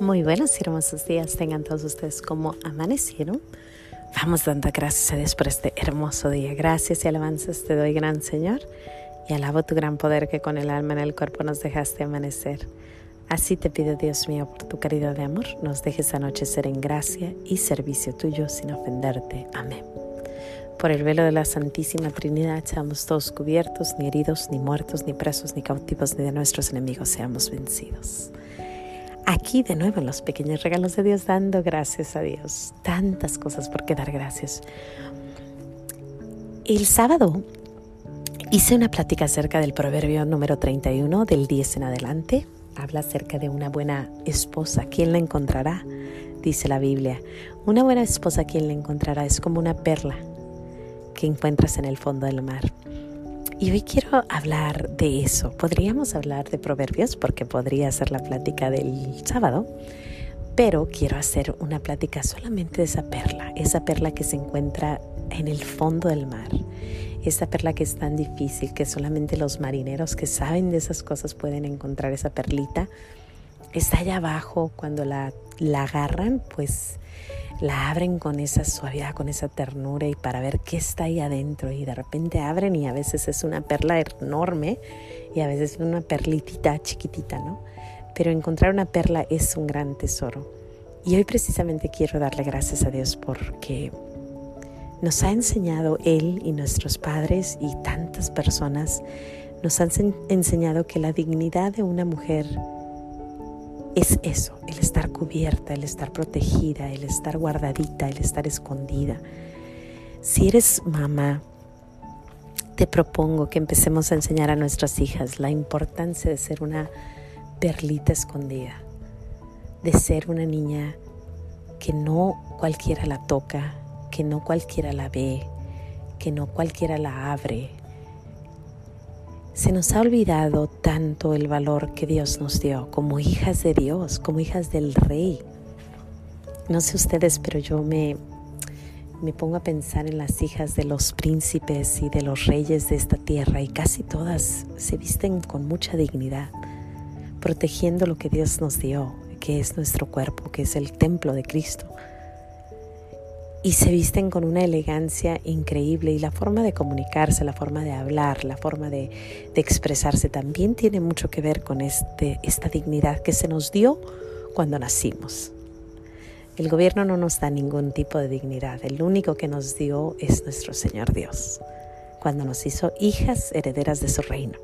Muy buenos y hermosos días tengan todos ustedes como amanecieron. Vamos dando gracias a Dios por este hermoso día. Gracias y alabanzas te doy, gran Señor, y alabo tu gran poder que con el alma en el cuerpo nos dejaste amanecer. Así te pido, Dios mío, por tu caridad de amor, nos dejes anochecer en gracia y servicio tuyo sin ofenderte. Amén. Por el velo de la Santísima Trinidad seamos todos cubiertos, ni heridos, ni muertos, ni presos, ni cautivos, ni de nuestros enemigos seamos vencidos aquí de nuevo los pequeños regalos de Dios, dando gracias a Dios. Tantas cosas por qué dar gracias. El sábado hice una plática acerca del proverbio número 31 del 10 en adelante. Habla acerca de una buena esposa. ¿Quién la encontrará? Dice la Biblia. Una buena esposa, ¿quién la encontrará? Es como una perla que encuentras en el fondo del mar. Y hoy quiero hablar de eso. Podríamos hablar de proverbios porque podría ser la plática del sábado, pero quiero hacer una plática solamente de esa perla, esa perla que se encuentra en el fondo del mar, esa perla que es tan difícil que solamente los marineros que saben de esas cosas pueden encontrar esa perlita. Está allá abajo, cuando la, la agarran, pues la abren con esa suavidad, con esa ternura y para ver qué está ahí adentro y de repente abren y a veces es una perla enorme y a veces una perlitita chiquitita, ¿no? Pero encontrar una perla es un gran tesoro. Y hoy precisamente quiero darle gracias a Dios porque nos ha enseñado Él y nuestros padres y tantas personas, nos han enseñado que la dignidad de una mujer es eso, el estar cubierta, el estar protegida, el estar guardadita, el estar escondida. Si eres mamá, te propongo que empecemos a enseñar a nuestras hijas la importancia de ser una perlita escondida, de ser una niña que no cualquiera la toca, que no cualquiera la ve, que no cualquiera la abre, se nos ha olvidado tanto el valor que Dios nos dio como hijas de Dios, como hijas del Rey. No sé ustedes, pero yo me, me pongo a pensar en las hijas de los príncipes y de los reyes de esta tierra y casi todas se visten con mucha dignidad, protegiendo lo que Dios nos dio, que es nuestro cuerpo, que es el templo de Cristo y se visten con una elegancia increíble y la forma de comunicarse, la forma de hablar, la forma de, expresarse también tiene mucho que ver con este, esta dignidad que se nos dio cuando nacimos. El gobierno no nos da ningún tipo de dignidad, el único que nos dio es nuestro Señor Dios, cuando nos hizo hijas herederas de su reino.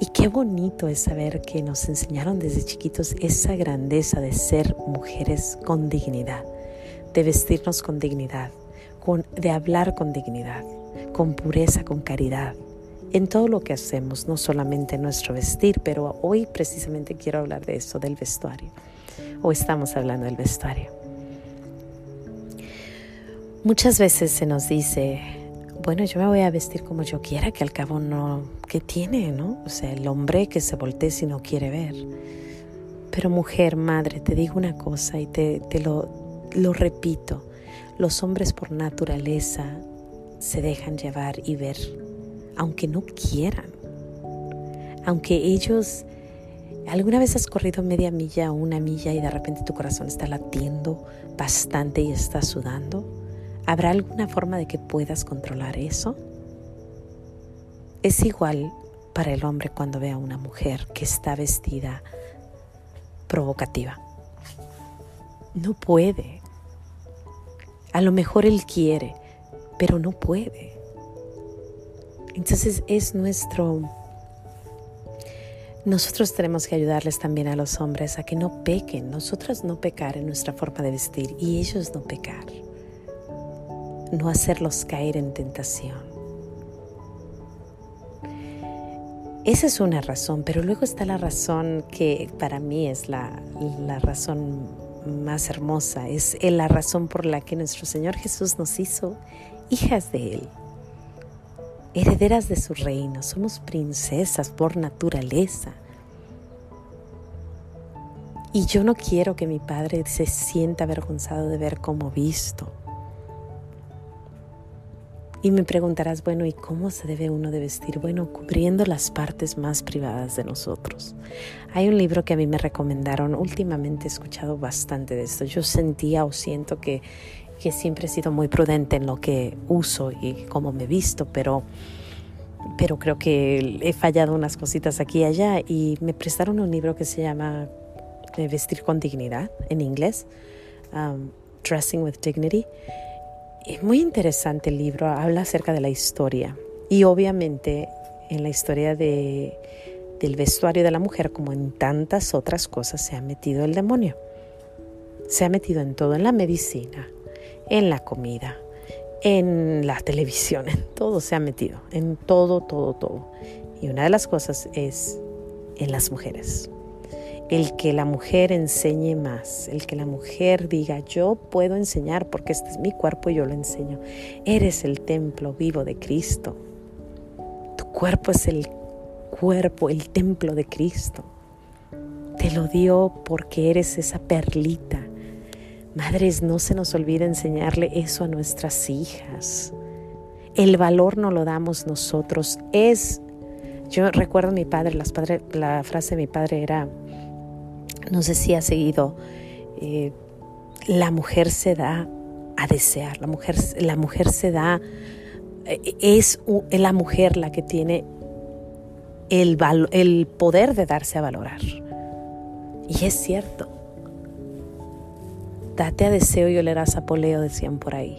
Y qué bonito es saber que nos enseñaron desde chiquitos esa grandeza de ser mujeres con dignidad de vestirnos con dignidad, de hablar con dignidad, con pureza, con caridad, en todo lo que hacemos, no solamente en nuestro vestir, pero hoy precisamente quiero hablar de eso, del vestuario. Hoy estamos hablando del vestuario. Muchas veces se nos dice, bueno, yo me voy a vestir como yo quiera, que al cabo no, ¿qué tiene, no? O sea, el hombre que se voltee si no quiere ver. Pero mujer, madre, te digo una cosa y te, te lo, lo repito, los hombres por naturaleza se dejan llevar y ver, aunque no quieran. Aunque ellos, alguna vez has corrido media milla o una milla y de repente tu corazón está latiendo bastante y está sudando, ¿habrá alguna forma de que puedas controlar eso? Es igual para el hombre cuando ve a una mujer que está vestida provocativa. No puede, a lo mejor Él quiere, pero no puede. Entonces es nuestro... Nosotros tenemos que ayudarles también a los hombres a que no pequen, nosotras no pecar en nuestra forma de vestir y ellos no pecar, no hacerlos caer en tentación. Esa es una razón, pero luego está la razón que para mí es la, la razón más hermosa, es la razón por la que nuestro Señor Jesús nos hizo hijas de Él, herederas de su reino, somos princesas por naturaleza. Y yo no quiero que mi padre se sienta avergonzado de ver cómo visto. Y me preguntarás, bueno, ¿y cómo se debe uno de vestir? Bueno, cubriendo las partes más privadas de nosotros. Hay un libro que a mí me recomendaron, últimamente he escuchado bastante de esto. Yo sentía o siento que, que siempre he sido muy prudente en lo que uso y cómo me visto, pero, pero creo que he fallado unas cositas aquí y allá y me prestaron un libro que se llama eh, Vestir con Dignidad en inglés, um, Dressing with Dignity. Es muy interesante el libro, habla acerca de la historia y obviamente en la historia de, del vestuario de la mujer, como en tantas otras cosas, se ha metido el demonio. Se ha metido en todo, en la medicina, en la comida, en la televisión, en todo se ha metido, en todo, todo, todo. Y una de las cosas es en las mujeres el que la mujer enseñe más, el que la mujer diga, yo puedo enseñar porque este es mi cuerpo y yo lo enseño. Eres el templo vivo de Cristo. Tu cuerpo es el cuerpo, el templo de Cristo. Te lo dio porque eres esa perlita. Madres, no se nos olvide enseñarle eso a nuestras hijas. El valor no lo damos nosotros. Es, yo recuerdo a mi padre, las padre, la frase de mi padre era, no sé si ha seguido, eh, la mujer se da a desear, la mujer, la mujer se da, eh, es la mujer la que tiene el, el poder de darse a valorar. Y es cierto. Date a deseo y olerás a poleo, decían por ahí.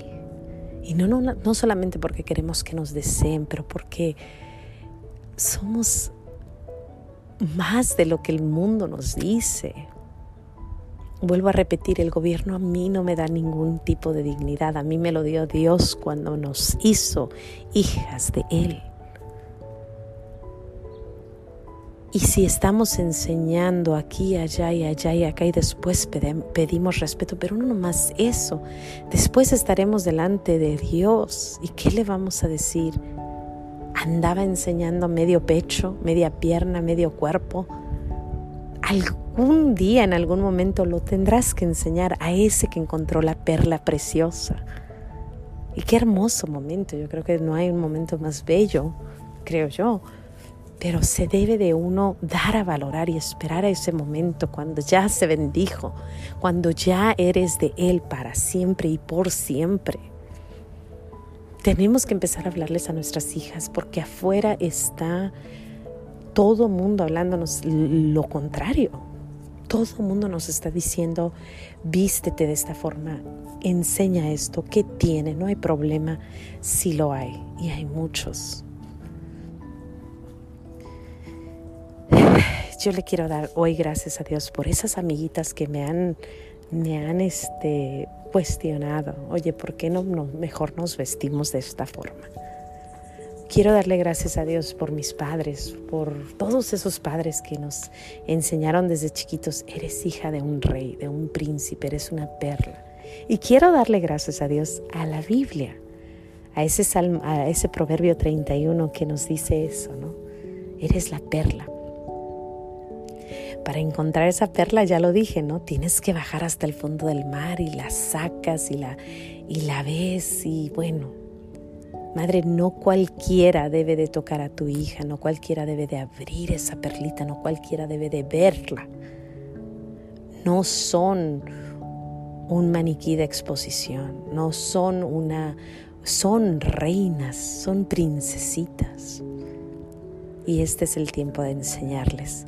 Y no, no, no solamente porque queremos que nos deseen, pero porque somos más de lo que el mundo nos dice. Vuelvo a repetir, el gobierno a mí no me da ningún tipo de dignidad, a mí me lo dio Dios cuando nos hizo hijas de Él. Y si estamos enseñando aquí, allá y allá y acá y después pedimos respeto, pero no más eso, después estaremos delante de Dios y ¿qué le vamos a decir? Andaba enseñando medio pecho, media pierna, medio cuerpo. Algún día, en algún momento, lo tendrás que enseñar a ese que encontró la perla preciosa. Y qué hermoso momento, yo creo que no hay un momento más bello, creo yo, pero se debe de uno dar a valorar y esperar a ese momento cuando ya se bendijo, cuando ya eres de Él para siempre y por siempre. Tenemos que empezar a hablarles a nuestras hijas porque afuera está todo mundo hablándonos lo contrario. Todo mundo nos está diciendo, vístete de esta forma, enseña esto, ¿qué tiene? No hay problema, sí lo hay y hay muchos. Yo le quiero dar hoy gracias a Dios por esas amiguitas que me han, me han este, cuestionado, oye, ¿por qué no, mejor nos vestimos de esta forma? Quiero darle gracias a Dios por mis padres, por todos esos padres que nos enseñaron desde chiquitos, eres hija de un rey, de un príncipe, eres una perla. Y quiero darle gracias a Dios a la Biblia, a ese, a ese proverbio 31 que nos dice eso, ¿no? Eres la perla para encontrar esa perla, ya lo dije, ¿no? Tienes que bajar hasta el fondo del mar y la sacas y la, y la ves y bueno, madre, no cualquiera debe de tocar a tu hija, no cualquiera debe de abrir esa perlita, no cualquiera debe de verla. No son un maniquí de exposición, no son una, son reinas, son princesitas. Y este es el tiempo de enseñarles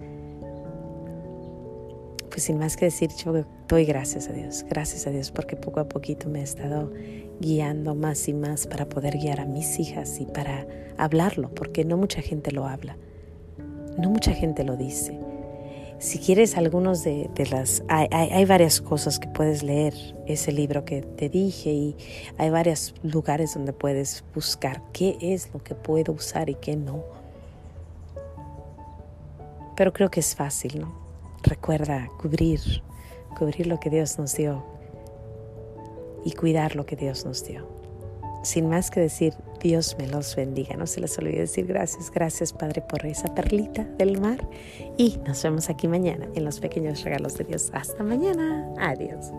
pues sin más que decir, yo doy gracias a Dios, gracias a Dios porque poco a poquito me ha estado guiando más y más para poder guiar a mis hijas y para hablarlo, porque no mucha gente lo habla, no mucha gente lo dice. Si quieres algunos de, las... Hay, hay, varias cosas que puedes leer, ese libro que te dije, y hay varios lugares donde puedes buscar qué es lo que puedo usar y qué no. Pero creo que es fácil, ¿no? Recuerda cubrir, cubrir lo que Dios nos dio y cuidar lo que Dios nos dio. Sin más que decir, Dios me los bendiga. No se les olvide decir gracias, gracias Padre por esa perlita del mar. Y nos vemos aquí mañana en los pequeños regalos de Dios. Hasta mañana. Adiós.